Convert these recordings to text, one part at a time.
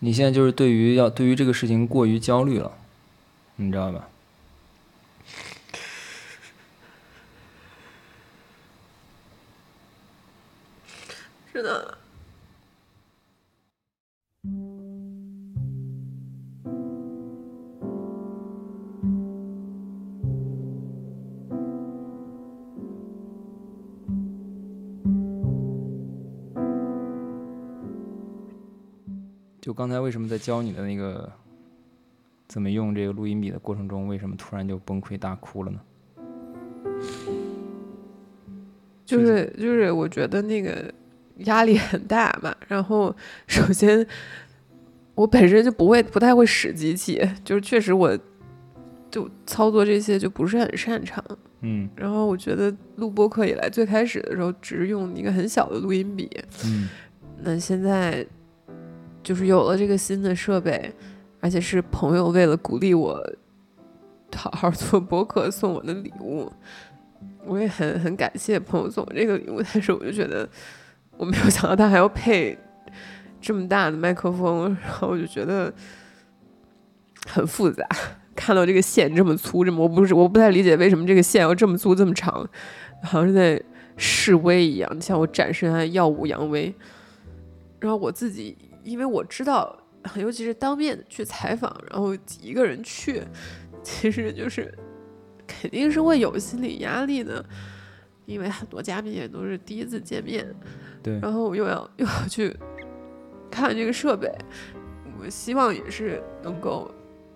你现在就是对于要对于这个事情过于焦虑了，你知道吧？刚才为什么在教你的那个怎么用这个录音笔的过程中，为什么突然就崩溃大哭了呢？就是就是，我觉得那个压力很大嘛。然后，首先我本身就不会不太会使机器，就是确实我就操作这些就不是很擅长。嗯。然后我觉得录播课以来，最开始的时候只是用一个很小的录音笔。嗯。那现在。就是有了这个新的设备，而且是朋友为了鼓励我好好做博客送我的礼物，我也很很感谢朋友送我这个礼物。但是我就觉得我没有想到他还要配这么大的麦克风，然后我就觉得很复杂。看到这个线这么粗，这么我不是我不太理解为什么这个线要这么粗这么长，好像是在示威一样，向我展示他耀武扬威。然后我自己。因为我知道，尤其是当面去采访，然后一个人去，其实就是肯定是会有心理压力的，因为很多嘉宾也都是第一次见面，对，然后我又要 又要去看这个设备，我希望也是能够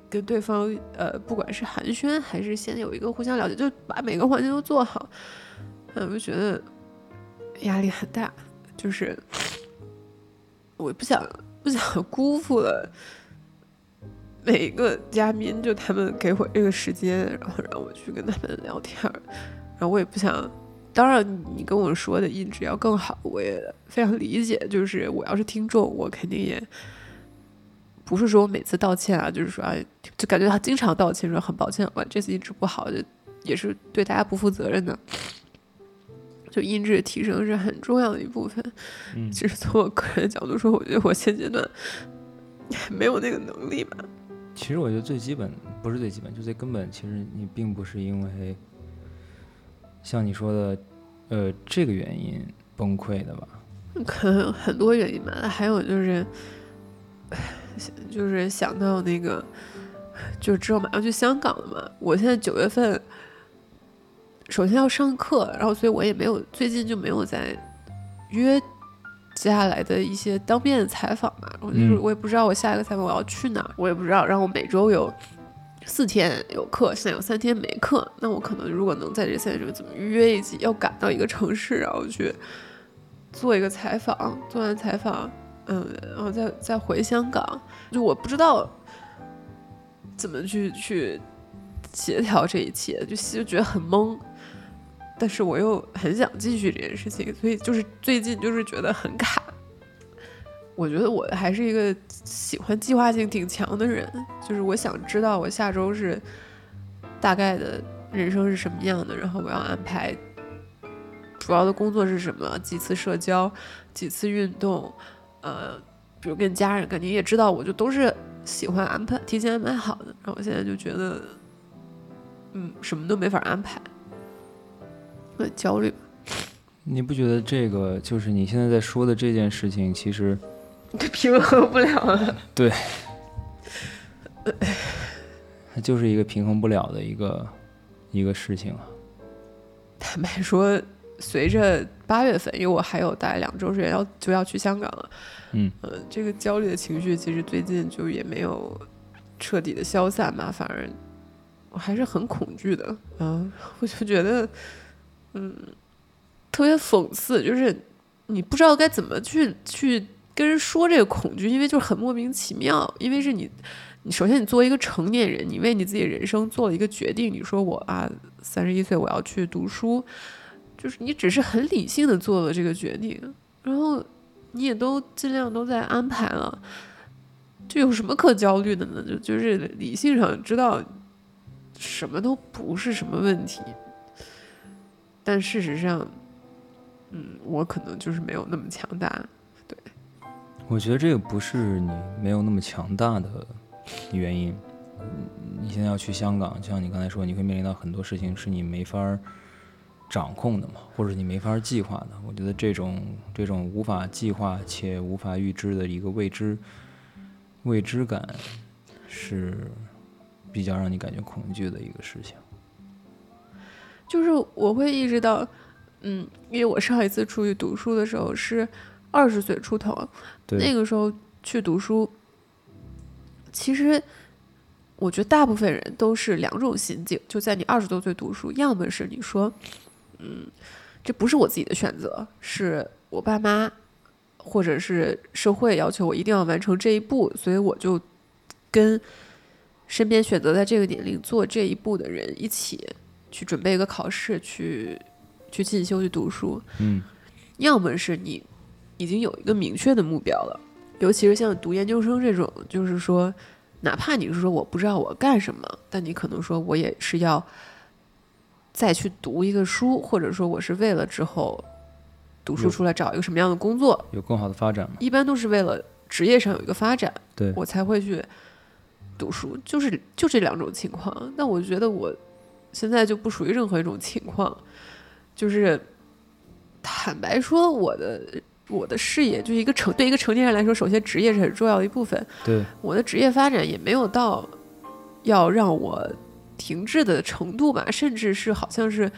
跟对方，呃，不管是寒暄还是先有一个互相了解，就把每个环节都做好，嗯我就觉得压力很大，就是。我不想不想辜负了每一个嘉宾，就他们给我这个时间，然后让我去跟他们聊天儿然后我也不想，当然你跟我说的音质要更好，我也非常理解。就是我要是听众，我肯定也不是说我每次道歉啊，就是说啊就感觉他经常道歉，说很抱歉，我这次音质不好，就也是对大家不负责任的。就音质提升是很重要的一部分。嗯，其实从我个人角度说，我觉得我现阶段没有那个能力吧。其实我觉得最基本不是最基本，就最根本，其实你并不是因为像你说的，呃，这个原因崩溃的吧？可能有很多原因吧。还有就是，就是想到那个，就之后马上去香港了嘛。我现在九月份。首先要上课，然后所以我也没有最近就没有在约接下来的一些当面采访嘛。我就是我也不知道我下一个采访我要去哪，我也不知道。然后我每周有四天有课，现在有三天没课。那我可能如果能在这三天中怎么约一起，要赶到一个城市，然后去做一个采访，做完采访，嗯，然后再再回香港。就我不知道怎么去去协调这一切，就就觉得很懵。但是我又很想继续这件事情，所以就是最近就是觉得很卡。我觉得我还是一个喜欢计划性挺强的人，就是我想知道我下周是大概的人生是什么样的，然后我要安排主要的工作是什么，几次社交，几次运动，呃，比如跟家人，肯定也知道，我就都是喜欢安排提前安排好的。然后我现在就觉得，嗯，什么都没法安排。很焦虑，你不觉得这个就是你现在在说的这件事情，其实 平衡不了了？对，它就是一个平衡不了的一个一个事情啊。坦白说，随着八月份，因为我还有大概两周时间要就要去香港了，嗯呃，这个焦虑的情绪其实最近就也没有彻底的消散嘛，反而我还是很恐惧的，嗯，我就觉得。嗯，特别讽刺，就是你不知道该怎么去去跟人说这个恐惧，因为就是很莫名其妙。因为是你，你首先你作为一个成年人，你为你自己人生做了一个决定，你说我啊，三十一岁我要去读书，就是你只是很理性的做了这个决定，然后你也都尽量都在安排了，这有什么可焦虑的呢？就就是理性上知道什么都不是什么问题。但事实上，嗯，我可能就是没有那么强大。对，我觉得这个不是你没有那么强大的原因。你现在要去香港，就像你刚才说，你会面临到很多事情是你没法掌控的嘛，或者你没法计划的。我觉得这种这种无法计划且无法预知的一个未知未知感，是比较让你感觉恐惧的一个事情。就是我会意识到，嗯，因为我上一次出去读书的时候是二十岁出头，那个时候去读书，其实我觉得大部分人都是两种心境。就在你二十多岁读书，要么是你说，嗯，这不是我自己的选择，是我爸妈或者是社会要求我一定要完成这一步，所以我就跟身边选择在这个年龄做这一步的人一起去准备一个考试，去去进修去读书。嗯，要么是你。已经有一个明确的目标了，尤其是像读研究生这种，就是说，哪怕你是说我不知道我干什么，但你可能说我也是要再去读一个书，或者说我是为了之后读书出来找一个什么样的工作，有更好的发展吗？一般都是为了职业上有一个发展，对我才会去读书，就是就这两种情况。那我觉得我现在就不属于任何一种情况，就是坦白说我的。我的事业就是一个成对一个成年人来说，首先职业是很重要的一部分。对，我的职业发展也没有到要让我停滞的程度吧，甚至是好像是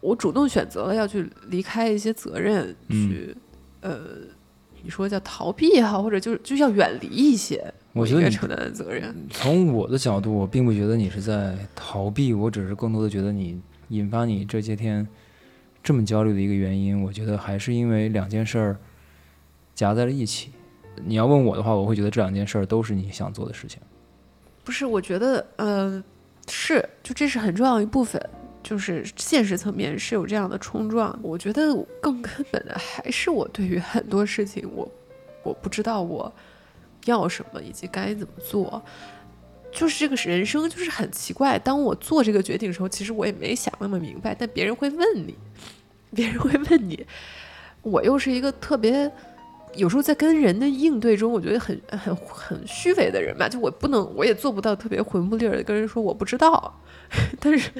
我主动选择了要去离开一些责任，去呃，你说叫逃避也好，或者就是就要远离一些我觉得承担的责任。从我的角度，我并不觉得你是在逃避，我只是更多的觉得你引发你这些天。这么焦虑的一个原因，我觉得还是因为两件事儿夹在了一起。你要问我的话，我会觉得这两件事儿都是你想做的事情。不是，我觉得，呃，是，就这是很重要一部分，就是现实层面是有这样的冲撞。我觉得更根本的还是我对于很多事情，我我不知道我要什么以及该怎么做。就是这个人生就是很奇怪。当我做这个决定的时候，其实我也没想那么明白。但别人会问你，别人会问你，我又是一个特别有时候在跟人的应对中，我觉得很很很虚伪的人吧。就我不能，我也做不到特别魂不吝的跟人说我不知道。但是，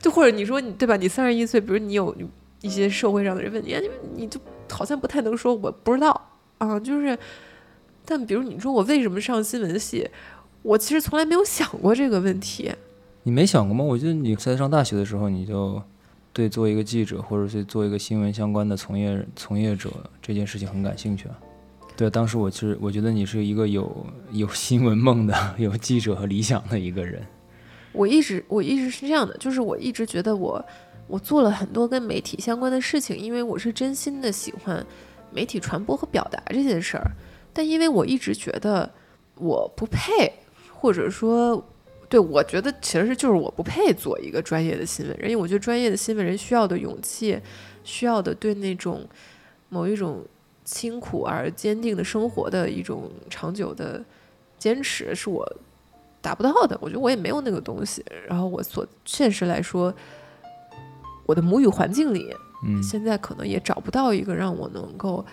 就或者你说你对吧？你三十一岁，比如你有一些社会上的人问你，你你就好像不太能说我不知道啊。就是，但比如你说我为什么上新闻系？我其实从来没有想过这个问题，你没想过吗？我记得你在上大学的时候，你就对做一个记者，或者是做一个新闻相关的从业从业者这件事情很感兴趣啊。对，当时我其实我觉得你是一个有有新闻梦的、有记者和理想的一个人。我一直我一直是这样的，就是我一直觉得我我做了很多跟媒体相关的事情，因为我是真心的喜欢媒体传播和表达这件事儿。但因为我一直觉得我不配。或者说，对我觉得其实就是我不配做一个专业的新闻人，因为我觉得专业的新闻人需要的勇气，需要的对那种某一种清苦而坚定的生活的一种长久的坚持，是我达不到的。我觉得我也没有那个东西。然后我所现实来说，我的母语环境里，嗯，现在可能也找不到一个让我能够。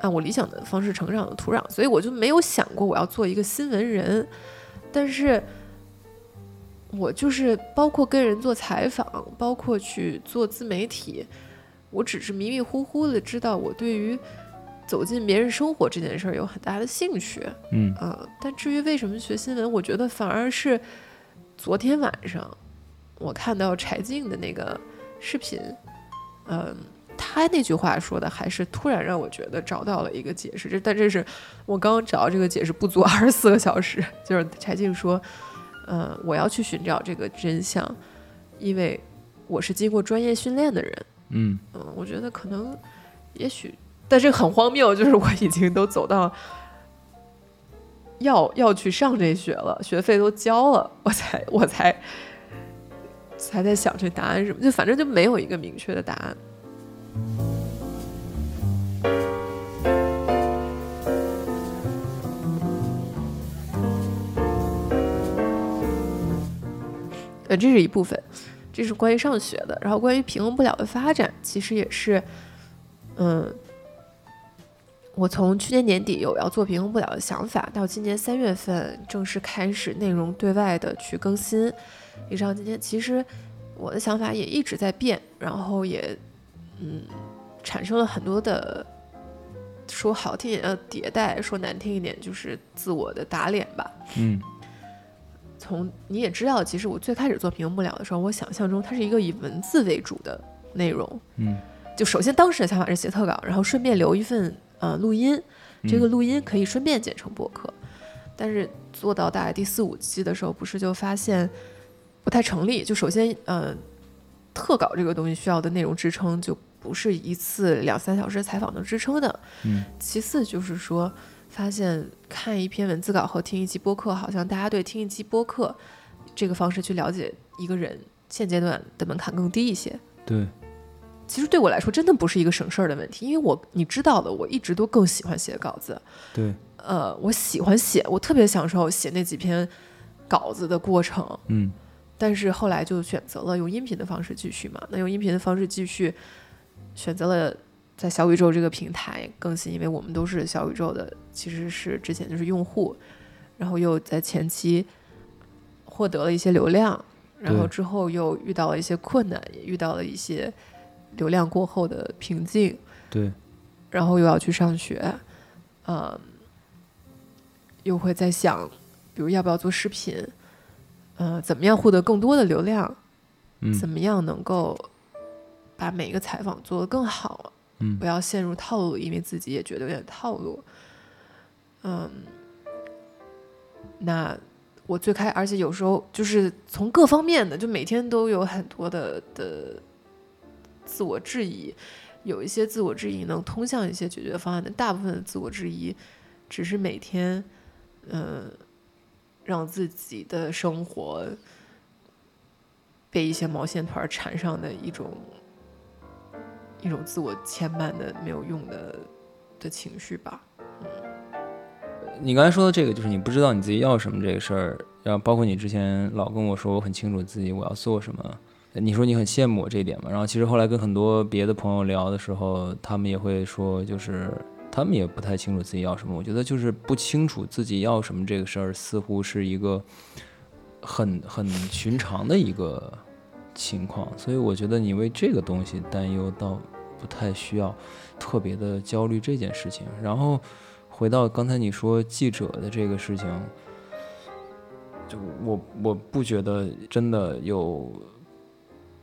按我理想的方式成长的土壤，所以我就没有想过我要做一个新闻人。但是，我就是包括跟人做采访，包括去做自媒体，我只是迷迷糊糊的知道我对于走进别人生活这件事儿有很大的兴趣。嗯啊，但至于为什么学新闻，我觉得反而是昨天晚上我看到柴静的那个视频，嗯。他那句话说的，还是突然让我觉得找到了一个解释。这但这是我刚刚找到这个解释不足 二十四个小时。就是柴静说，呃，我要去寻找这个真相，因为我是经过专业训练的人。嗯嗯，我觉得可能，也许，但是很荒谬，就是我已经都走到要要去上这学了，学费都交了，我才我才才在想这答案什么，就反正就没有一个明确的答案。这是一部分，这是关于上学的。然后关于平衡不了的发展，其实也是，嗯，我从去年年底有要做平衡不了的想法，到今年三月份正式开始内容对外的去更新，以上今天，其实我的想法也一直在变，然后也嗯产生了很多的说好听一点的迭代，说难听一点就是自我的打脸吧。嗯从你也知道，其实我最开始做屏幕不了的时候，我想象中它是一个以文字为主的内容。嗯就首先当时的想法是写特稿，然后顺便留一份呃录音，这个录音可以顺便剪成播客。但是做到大概第四五期的时候，不是就发现不太成立。就首先呃，特稿这个东西需要的内容支撑就不是一次两三小时采访能支撑的。嗯其次就是说，发现看一篇文字稿和听一期播客，好像大家对听一期播客这个方式去了解一个人，现阶段的门槛更低一些。对，其实对我来说，真的不是一个省事儿的问题，因为我你知道的，我一直都更喜欢写稿子。对，呃，我喜欢写，我特别享受写那几篇稿子的过程。嗯但是后来就选择了用音频的方式继续嘛。那用音频的方式继续，选择了在小宇宙这个平台更新，因为我们都是小宇宙的，其实是之前就是用户，然后又在前期获得了一些流量，然后之后又遇到了一些困难，也遇到了一些流量过后的瓶颈，对，然后又要去上学，嗯，又会在想，比如要不要做视频，呃，怎么样获得更多的流量，嗯。怎么样能够把每一个采访做得更好，嗯不要陷入套路，因为自己也觉得有点套路。嗯，那我最开，而且有时候就是从各方面的，就每天都有很多的的自我质疑，有一些自我质疑能通向一些解决方案的，大部分的自我质疑只是每天，嗯、让自己的生活被一些毛线团缠上的一种一种自我牵绊的没有用的的情绪吧。嗯你刚才说的这个，就是你不知道你自己要什么这个事儿，然后包括你之前老跟我说我很清楚自己我要做什么，你说你很羡慕我这一点嘛？然后其实后来跟很多别的朋友聊的时候，他们也会说，就是他们也不太清楚自己要什么。我觉得就是不清楚自己要什么这个事儿，似乎是一个很很寻常的一个情况，所以我觉得你为这个东西担忧，倒不太需要特别的焦虑这件事情。然后。回到刚才你说记者的这个事情，就我我不觉得真的有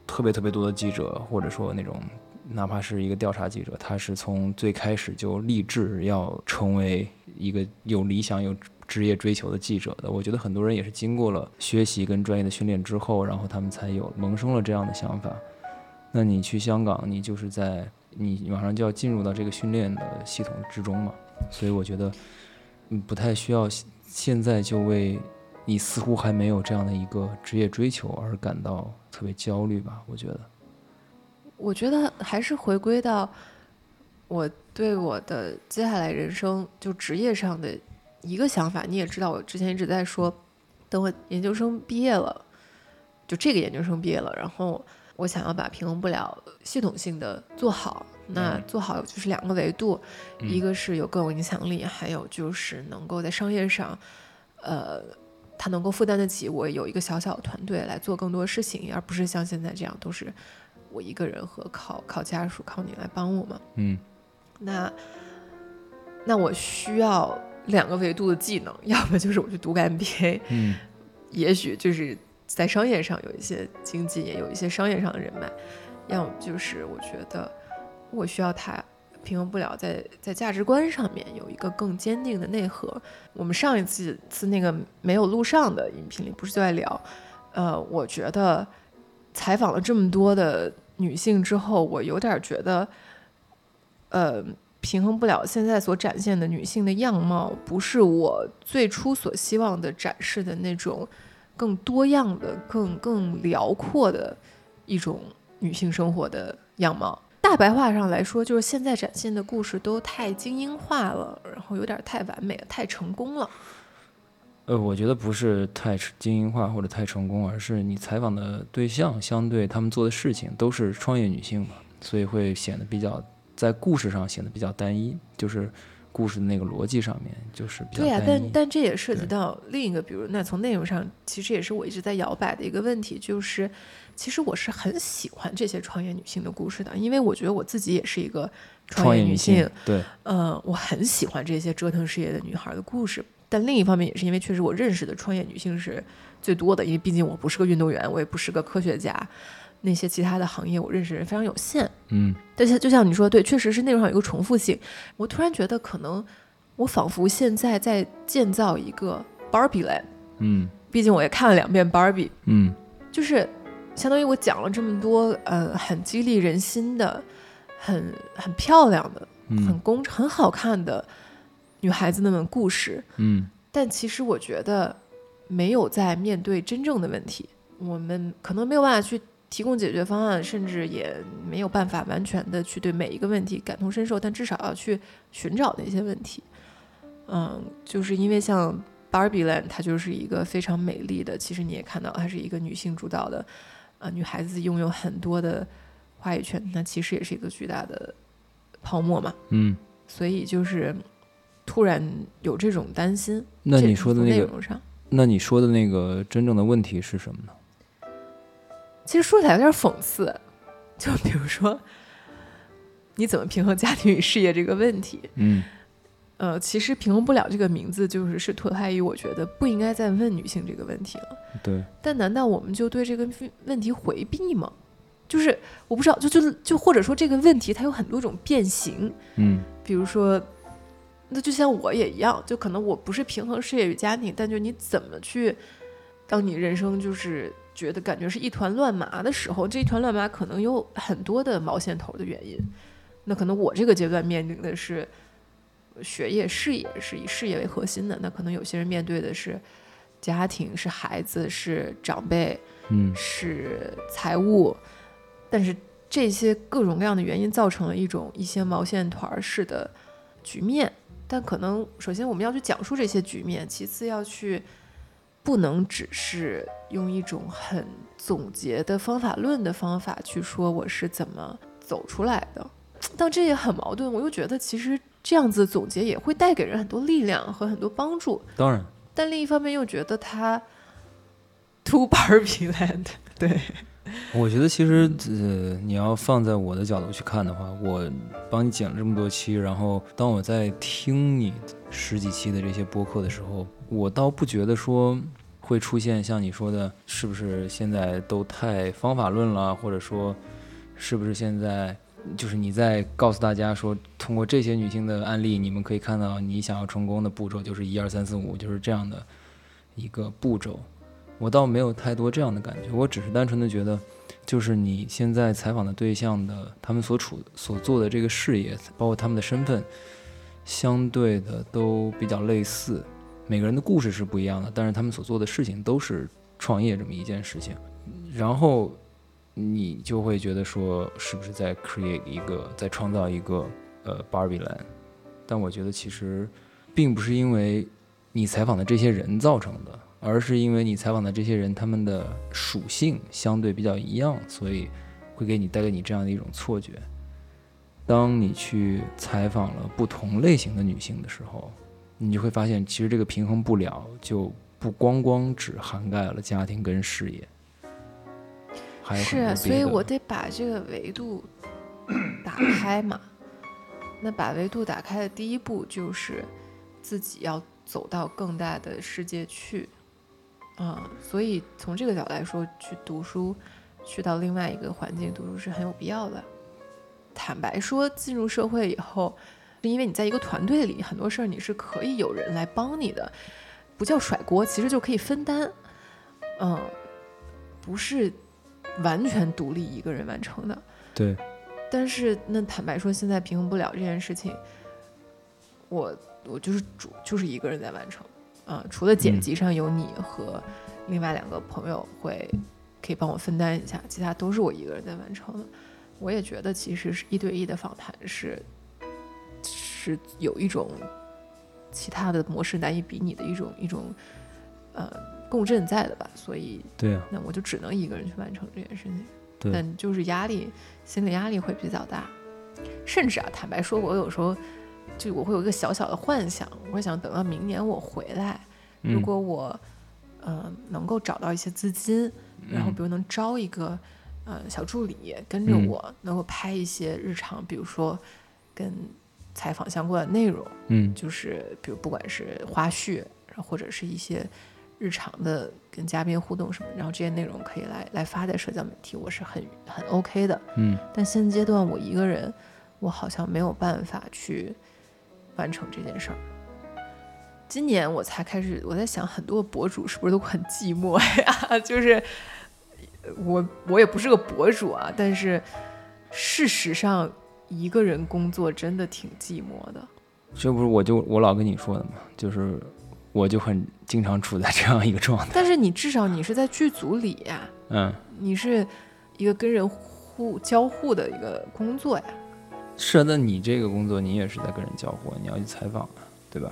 特别特别多的记者，或者说那种哪怕是一个调查记者，他是从最开始就立志要成为一个有理想、有职业追求的记者的。我觉得很多人也是经过了学习跟专业的训练之后，然后他们才有萌生了这样的想法。那你去香港，你就是在你马上就要进入到这个训练的系统之中嘛。所以我觉得，嗯，不太需要现在就为你似乎还没有这样的一个职业追求而感到特别焦虑吧。我觉得，我觉得还是回归到我对我的接下来人生就职业上的一个想法。你也知道，我之前一直在说，等我研究生毕业了，就这个研究生毕业了，然后我想要把平衡不了系统性的做好。那做好就是两个维度，嗯一个是有更有影响力，还有就是能够在商业上，呃，他能够负担得起我有一个小小的团队来做更多事情，而不是像现在这样都是我一个人和靠靠家属靠你来帮我嘛。嗯那那我需要两个维度的技能，要么就是我去读个 MBA，嗯也许就是在商业上有一些经济，也有一些商业上的人脉，要么就是我觉得我需要他平衡不了在在价值观上面有一个更坚定的内核。我们上一次次那个没有录上的音频里不是就在聊，呃，我觉得采访了这么多的女性之后，我有点觉得，呃。平衡不了现在所展现的女性的样貌，不是我最初所希望的展示的那种更多样的、更更辽阔的一种女性生活的样貌。大白话上来说，就是现在展现的故事都太精英化了，然后有点太完美，太成功了。呃，我觉得不是太精英化或者太成功，而是你采访的对象相对他们做的事情都是创业女性嘛，所以会显得比较在故事上显得比较单一。就是故事的那个逻辑上面就是比较对呀、单一。但但这也涉及到另一个，比如那从内容上，其实也是我一直在摇摆的一个问题，就是其实我是很喜欢这些创业女性的故事的，因为我觉得我自己也是一个创业女业性，对，呃，我很喜欢这些折腾事业的女孩的故事。但另一方面，也是因为确实我认识的创业女性是最多的，因为毕竟我不是个运动员，我也不是个科学家，那些其他的行业我认识人非常有限。嗯但是就像你说，对，确实是内容上有一个重复性。我突然觉得，可能我仿佛现在在建造一个 Barbie Land。嗯毕竟我也看了两遍 Barbie，嗯就是相当于我讲了这么多，呃，很激励人心的、很很漂亮的、很嗯工很好看的女孩子们故事。嗯但其实我觉得没有在面对真正的问题，我们可能没有办法去提供解决方案，甚至也没有办法完全的去对每一个问题感同身受，但至少要去寻找那些问题。嗯，就是因为像 Barbie Land，它就是一个非常美丽的，其实你也看到，它是一个女性主导的，啊、女孩子拥有很多的话语权，那其实也是一个巨大的泡沫嘛。嗯。所以就是突然有这种担心。那你说的那个，内容上，那你说的那个真正的问题是什么呢？其实说起来有点讽刺，就比如说，你怎么平衡家庭与事业这个问题？嗯呃，其实平衡不了这个名字，就是是脱胎于我觉得不应该再问女性这个问题了。对，但难道我们就对这个问问题回避吗？就是我不知道，就就就或者说这个问题它有很多种变形，嗯比如说，那就像我也一样，就可能我不是平衡事业与家庭，但就你怎么去，当你人生就是觉得感觉是一团乱麻的时候，这一团乱麻可能有很多的毛线头的原因。那可能我这个阶段面临的是学业、事业，是以事业为核心的；那可能有些人面对的是家庭、是孩子、是长辈、嗯是财务，但是这些各种各样的原因造成了一种一些毛线团儿式的局面。但可能首先我们要去讲述这些局面，其次要去不能只是用一种很总结的方法论的方法去说我是怎么走出来的。但这也很矛盾，我又觉得其实这样子总结也会带给人很多力量和很多帮助。当然，但另一方面又觉得它 too Barbie land，对，我觉得其实呃，你要放在我的角度去看的话，我帮你剪了这么多期，然后当我在听你十几期的这些播客的时候，我倒不觉得说会出现像你说的，是不是现在都太方法论了，或者说是不是现在就是你在告诉大家说，通过这些女性的案例，你们可以看到你想要成功的步骤就是一二三四五，就是这样的一个步骤。我倒没有太多这样的感觉，我只是单纯的觉得，就是你现在采访的对象的他们所处所做的这个事业，包括他们的身份，相对的都比较类似。每个人的故事是不一样的，但是他们所做的事情都是创业这么一件事情。然后你就会觉得说，是不是在 create 一个，在创造一个呃 Barbie Land？但我觉得其实并不是因为你采访的这些人造成的，而是因为你采访的这些人他们的属性相对比较一样，所以会给你带给你这样的一种错觉。当你去采访了不同类型的女性的时候，你就会发现，其实这个平衡不了，就不光光只涵盖了家庭跟事业，还有是所以我得把这个维度打开嘛。那把维度打开的第一步就是自己要走到更大的世界去，啊、所以从这个角度来说，去读书，去到另外一个环境读书是很有必要的。坦白说，进入社会以后，是因为你在一个团队里，很多事儿你是可以有人来帮你的，不叫甩锅，其实就可以分担，嗯，不是完全独立一个人完成的。对，但是那坦白说，现在平衡不了这件事情，我我就是主就是一个人在完成，啊、除了剪嗯辑上有你和另外两个朋友会可以帮我分担一下，其他都是我一个人在完成的。我也觉得其实是一对一的访谈是是有一种其他的模式难以比拟的一种一种呃共振在的吧，所以对啊，那我就只能一个人去完成这件事情。对，但就是压力，心理压力会比较大。甚至啊，坦白说，我有时候就我会有一个小小的幻想，我会想等到明年我回来，如嗯果我呃能够找到一些资金，然后比如能招一个呃小助理跟着嗯。我，能够拍一些日常，比如说跟采访相关的内容，嗯。就是比如不管是花絮，然后或者是一些日常的跟嘉宾互动什么，然后这些内容可以来来发在社交媒体，我是很很 OK 的。嗯。但现阶段我一个人，我好像没有办法去完成这件事儿。今年我才开始，我在想，很多博主是不是都很寂寞呀？就是呃我我也不是个博主啊，但是事实上，一个人工作真的挺寂寞的。这不是我就我老跟你说的嘛，就是我就很经常处在这样一个状态。但是你至少你是在剧组里呀，嗯，你是一个跟人互交互的一个工作呀。是啊，那你这个工作你也是在跟人交互，你要去采访啊，对吧？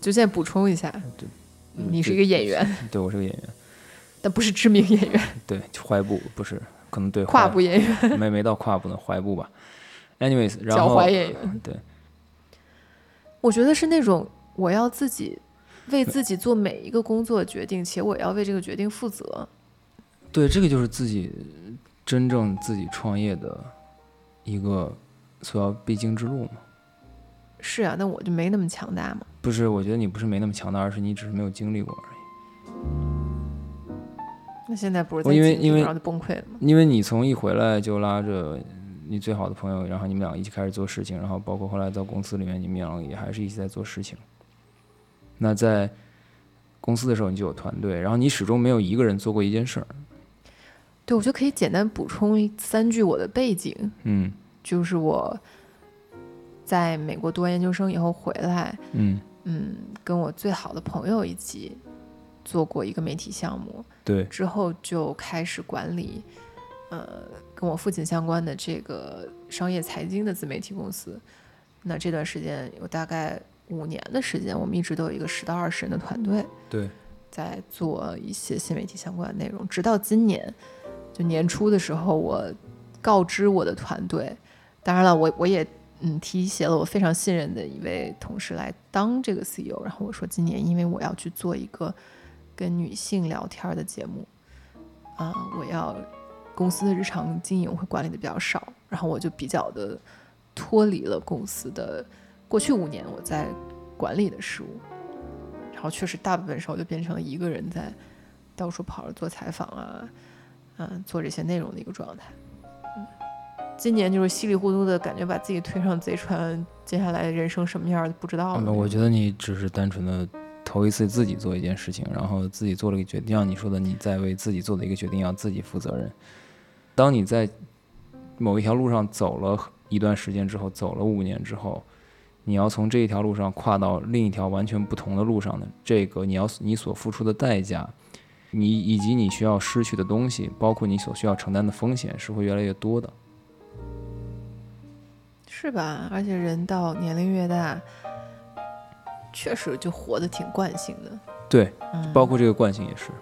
就现在补充一下，对你是一个演员，对我是个演员，但不是知名演员，对踝部不是，可能对 跨部演员，没没到跨部呢，踝部吧。Anyways，然后脚踝演员。对，我觉得是那种我要自己为自己做每一个工作决定，且我要为这个决定负责。对，这个就是自己真正自己创业的一个所要必经之路嘛。是啊，那我就没那么强大嘛。不是，我觉得你不是没那么强大，而是你只是没有经历过而已。那现在不是在因为因为然后就崩溃了吗？因为你从一回来就拉着你最好的朋友，然后你们俩一起开始做事情，然后包括后来到公司里面，你们两个也还是一起在做事情。那在公司的时候，你就有团队，然后你始终没有一个人做过一件事儿。对，我就可以简单补充三句我的背景，嗯就是我在美国读完研究生以后回来，嗯，嗯，跟我最好的朋友一起做过一个媒体项目，对，之后就开始管理，呃，跟我父亲相关的这个商业财经的自媒体公司。那这段时间有大概五年的时间，我们一直都有一个十到二十人的团队，对，在做一些新媒体相关的内容。直到今年，就年初的时候，我告知我的团队，当然了，我我也嗯提携了我非常信任的一位同事来当这个 CEO。然后我说，今年因为我要去做一个跟女性聊天的节目，啊、我要公司的日常经营会管理的比较少，然后我就比较的脱离了公司的过去五年我在管理的事务，然后确实大部分时候就变成了一个人在到处跑着做采访啊，嗯、做这些内容的一个状态。嗯，今年就是稀里糊涂的感觉把自己推上贼船，接下来人生什么样儿不知道我觉得你只是单纯的头一次自己做一件事情，然后自己做了一个决定，像你说的，你在为自己做的一个决定要自己负责任。当你在某一条路上走了一段时间之后，走了五年之后，你要从这一条路上跨到另一条完全不同的路上的这个你要你所付出的代价，你以及你需要失去的东西，包括你所需要承担的风险，是会越来越多的。是吧？而且人到年龄越大，确实就活得挺惯性的。对，嗯，包括这个惯性也是，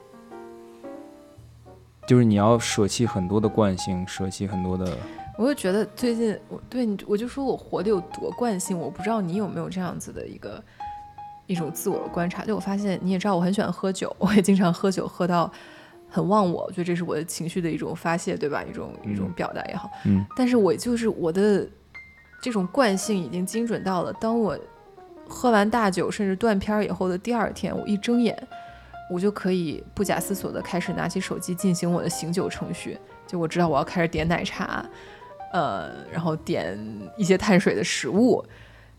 就是你要舍弃很多的惯性，舍弃很多的，我就觉得最近我对你，我就说我活得有多惯性，我不知道你有没有这样子的一个一种自我的观察。就我发现你也知道我很喜欢喝酒，我也经常喝酒喝到很忘我，我觉得这是我的情绪的一种发泄，对吧？一种一种嗯表达也好。嗯但是我就是我的这种惯性已经精准到了，当我喝完大酒甚至断片儿以后的第二天，我一睁眼，我就可以不假思索的开始拿起手机进行我的醒酒程序。就我知道我要开始点奶茶，呃，然后点一些碳水的食物，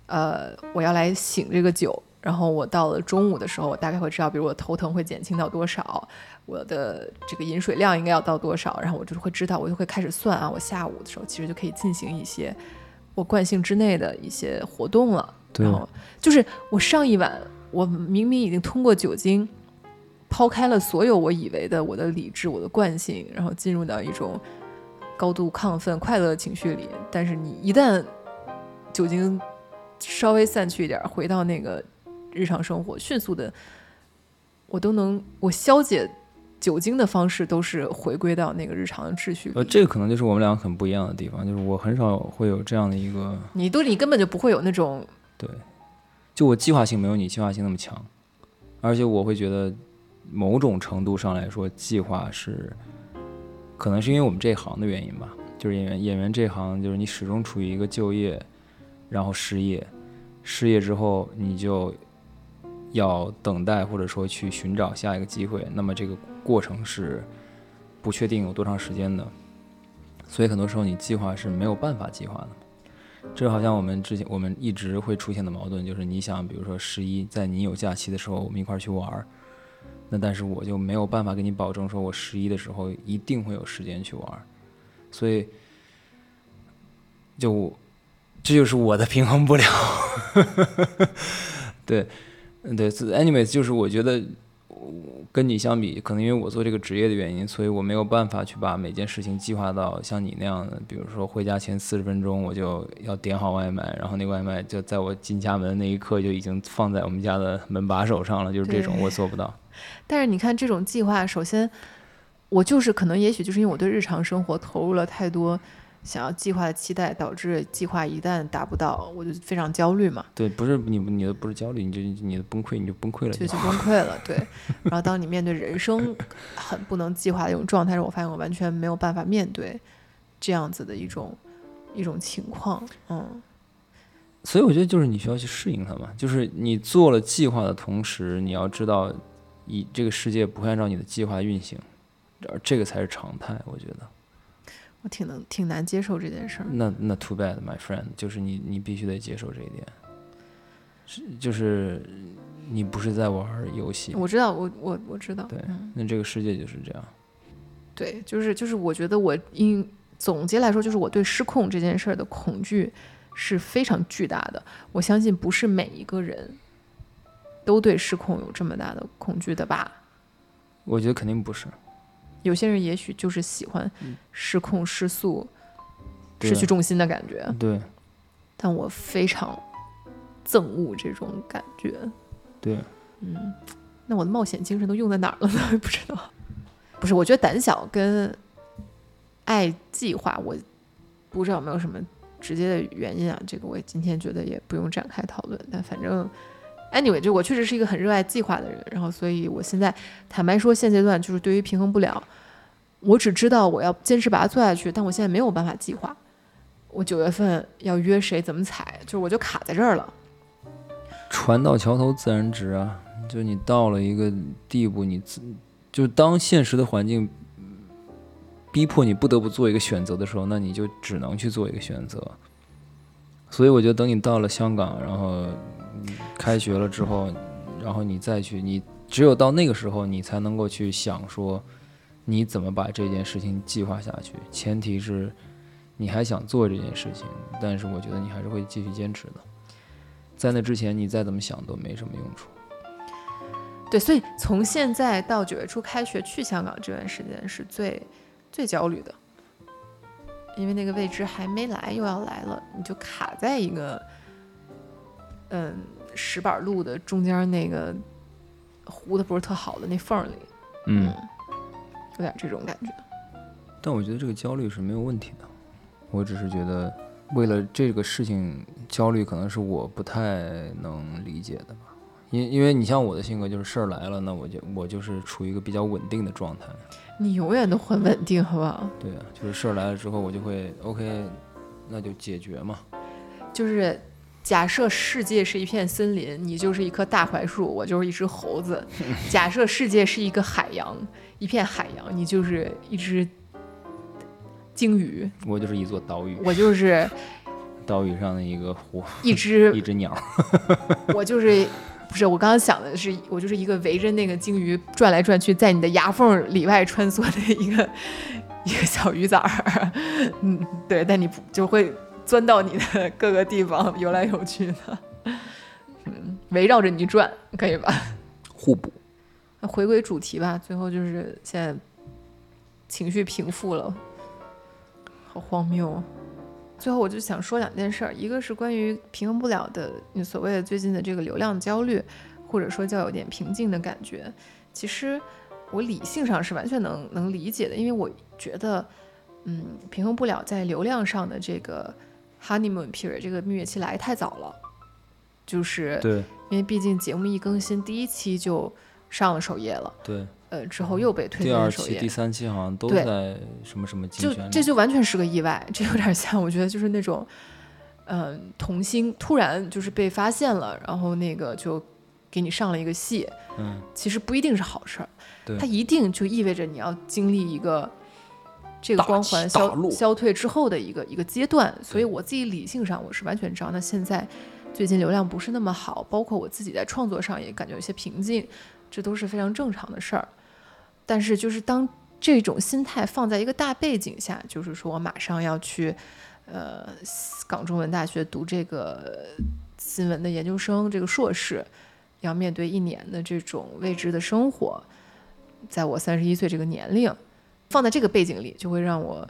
呃，我要来醒这个酒。然后我到了中午的时候，我大概会知道，比如我头疼会减轻到多少，我的这个饮水量应该要到多少，然后我就会知道，我就会开始算啊，我下午的时候其实就可以进行一些我惯性之内的一些活动了。对然后就是我上一晚，我明明已经通过酒精抛开了所有我以为的我的理智、我的惯性，然后进入到一种高度亢奋、快乐的情绪里。但是你一旦酒精稍微散去一点，回到那个日常生活，迅速的，我都能我消解酒精的方式都是回归到那个日常的秩序。呃，这个可能就是我们俩很不一样的地方，就是我很少会有这样的一个，你都你根本就不会有那种对，就我计划性没有你计划性那么强，而且我会觉得某种程度上来说，计划是可能是因为我们这行的原因吧，就是演员演员这行就是你始终处于一个就业，然后失业，失业之后你就要等待或者说去寻找下一个机会，那么这个过程是不确定有多长时间的，所以很多时候你计划是没有办法计划的。这好像我们之前我们一直会出现的矛盾，就是你想，比如说十一，在你有假期的时候，我们一块儿去玩儿，那但是我就没有办法给你保证，说我十一的时候一定会有时间去玩儿，所以就这就是我的平衡不了。对，嗯对，anyways，就是我觉得跟你相比，可能因为我做这个职业的原因，所以我没有办法去把每件事情计划到像你那样的，比如说回家前四十分钟我就要点好外卖，然后那个外卖就在我进家门那一刻就已经放在我们家的门把手上了，就是这种我做不到。但是你看这种计划，首先我就是可能也许就是因为我对日常生活投入了太多想要计划的期待，导致计划一旦达不到，我就非常焦虑嘛，对，不是你你的不是焦虑，你就你的崩溃你就崩溃了就就就崩 溃了。对，然后当你面对人生很不能计划的一种状态时，我发现我完全没有办法面对这样子的一种一种情况。嗯，所以我觉得就是你需要去适应它嘛，就是你做了计划的同时，你要知道，以这个世界不会按照你的计划运行，而这个才是常态。我觉得，我挺能挺难接受这件事儿。那那 too bad, my friend，就是你你必须得接受这一点，是就是你不是在玩游戏，我知道，我我我知道。对嗯，那这个世界就是这样。对，就是就是，我觉得我应总结来说，就是我对失控这件事儿的恐惧是非常巨大的。我相信不是每一个人都对失控有这么大的恐惧的吧？我觉得肯定不是，有些人也许就是喜欢失控、失速、失去重心的感觉，对但我非常憎恶这种感觉。对，嗯，那我的冒险精神都用在哪儿了呢？不知道。不是，我觉得胆小跟爱计划，我不知道有没有什么直接的原因啊。这个我今天觉得也不用展开讨论。但反正，anyway，就我确实是一个很热爱计划的人。然后，所以我现在坦白说，现阶段就是对于平衡不了，我只知道我要坚持把它做下去，但我现在没有办法计划。我九月份要约谁怎么踩，就是我就卡在这儿了。船到桥头自然直啊，就你到了一个地步，你自就当现实的环境逼迫你不得不做一个选择的时候，那你就只能去做一个选择。所以我觉得等你到了香港，然后开学了之后，然后你再去，你只有到那个时候，你才能够去想说你怎么把这件事情计划下去。前提是你还想做这件事情，但是我觉得你还是会继续坚持的。在那之前，你再怎么想都没什么用处。对，所以从现在到九月初开学去香港这段时间是最最焦虑的，因为那个未知还没来，又要来了，你就卡在一个嗯石板路的中间那个糊的不是特好的那缝儿里，嗯，有点这种感觉。但我觉得这个焦虑是没有问题的。我只是觉得，为了这个事情焦虑，可能是我不太能理解的吧。因因为你像我的性格，就是事儿来了，那我就我就是处于一个比较稳定的状态。你永远都很稳定，好不好？对啊，就是事儿来了之后，我就会 OK，那就解决嘛。就是假设世界是一片森林，你就是一棵大槐树，我就是一只猴子；假设世界是一个海洋，一片海洋，你就是一只鲸鱼，我就是一座岛屿，我就是岛屿上的一个湖，一只一，只鸟。我就是。不是，我刚刚想的是，我就是一个围着那个鲸鱼转来转去，在你的牙缝里外穿梭的一个一个小鱼仔儿，嗯，对，但你不就会钻到你的各个地方游来游去的，嗯，围绕着你转，可以吧？互补。那回归主题吧，最后就是现在情绪平复了，好荒谬啊！最后我就想说两件事儿，一个是关于平衡不了的，你所谓的最近的这个流量焦虑，或者说叫有点瓶颈的感觉。其实我理性上是完全能能理解的，因为我觉得，嗯，平衡不了在流量上的这个 honeymoon period 这个蜜月期来太早了。就是对因为毕竟节目一更新，第一期就上了首页了，对，呃，之后又被推第二首期、第，三期好像都在什么什么竞就，这就完全是个意外，这有点像我觉得就是那种，嗯、童星突然就是被发现了，然后那个就给你上了一个戏，嗯，其实不一定是好事儿，对它一定就意味着你要经历一个这个光环消落消退之后的一个一个阶段，所以我自己理性上我是完全知道，那现在最近流量不是那么好，包括我自己在创作上也感觉有些瓶颈，这都是非常正常的事儿。但是就是当这种心态放在一个大背景下，就是说我马上要去呃港中文大学读这个新闻的研究生，这个硕士，要面对一年的这种未知的生活，在我三十一岁这个年龄，放在这个背景里，就会让我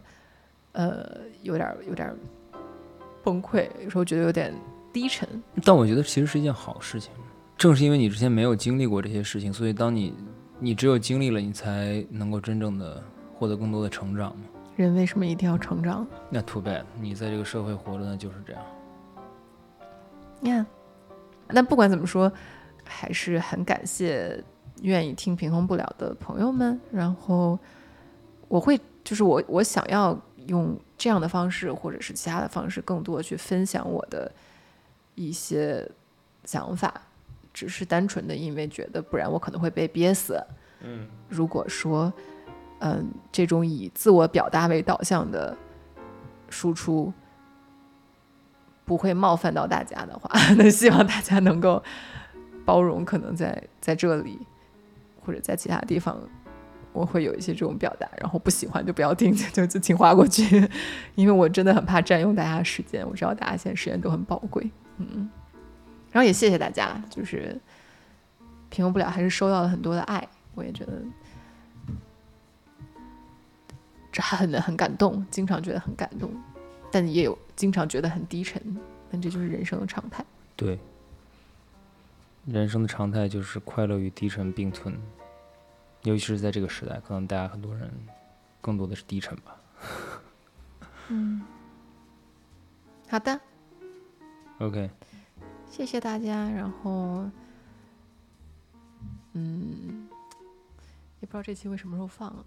呃有点有点崩溃，有时候觉得有点低沉。但我觉得其实是一件好事情。正是因为你之前没有经历过这些事情，所以当你你只有经历了，你才能够真正的获得更多的成长嘛。人为什么一定要成长？那 too bad，你在这个社会活着，那就是这样。呀、那不管怎么说，还是很感谢愿意听平衡不了的朋友们。然后我会，就是我我想要用这样的方式，或者是其他的方式，更多去分享我的一些想法，只是单纯的因为觉得，不然我可能会被憋死。嗯，如果说，嗯，这种以自我表达为导向的输出不会冒犯到大家的话，那希望大家能够包容，可能在在这里或者在其他地方，我会有一些这种表达，然后不喜欢就不要听，就就请划过去，因为我真的很怕占用大家的时间，我知道大家现在时间都很宝贵，嗯，然后也谢谢大家，就是平衡不了，还是收到了很多的爱，我也觉得。这还很很感动，经常觉得很感动，但也有经常觉得很低沉，但这就是人生的常态。对。人生的常态就是快乐与低沉并存，尤其是在这个时代，可能大家很多人更多的是低沉吧。嗯，好的，OK，谢谢大家。然后，嗯，也不知道这期会什么时候放啊。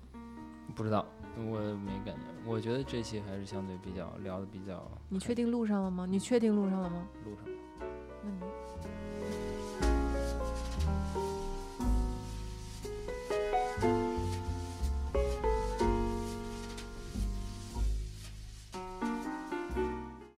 不知道，我没感觉。我觉得这期还是相对比较聊的比较你确定录上了吗？你确定录上了吗？录上。